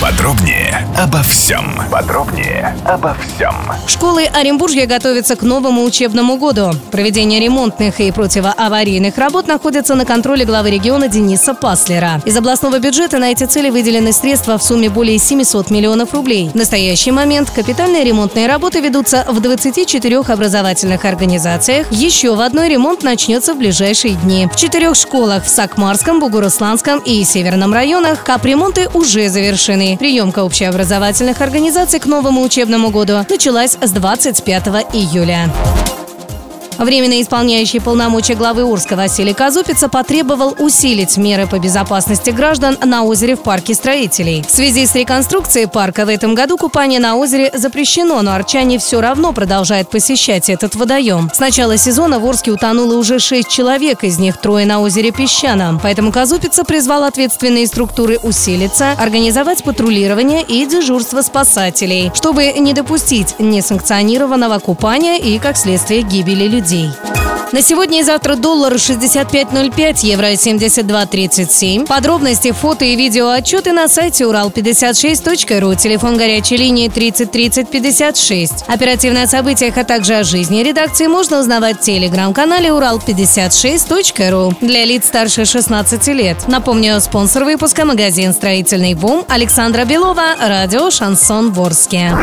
Подробнее обо всем. Подробнее обо всем. Школы Оренбуржья готовятся к новому учебному году. Проведение ремонтных и противоаварийных работ находится на контроле главы региона Дениса Паслера. Из областного бюджета на эти цели выделены средства в сумме более 700 миллионов рублей. В настоящий момент капитальные ремонтные работы ведутся в 24 образовательных организациях. Еще в одной ремонт начнется в ближайшие дни. В четырех школах в Сакмарском, Бугурусланском и Северном районах капремонты уже завершены. Приемка общеобразовательных организаций к новому учебному году началась с 25 июля. Временно исполняющий полномочия главы Урска Василий Казупица потребовал усилить меры по безопасности граждан на озере в парке строителей. В связи с реконструкцией парка в этом году купание на озере запрещено, но арчане все равно продолжают посещать этот водоем. С начала сезона в Орске утонуло уже шесть человек, из них трое на озере Песчаном. Поэтому Казупица призвал ответственные структуры усилиться, организовать патрулирование и дежурство спасателей, чтобы не допустить несанкционированного купания и, как следствие, гибели людей. На сегодня и завтра доллар 65.05, евро 72.37. Подробности, фото и видео отчеты на сайте урал56.ру, телефон горячей линии 30 30 56. Оперативно о событиях, а также о жизни редакции можно узнавать в телеграм-канале урал56.ру для лиц старше 16 лет. Напомню, спонсор выпуска магазин «Строительный бум» Александра Белова, радио «Шансон Ворске».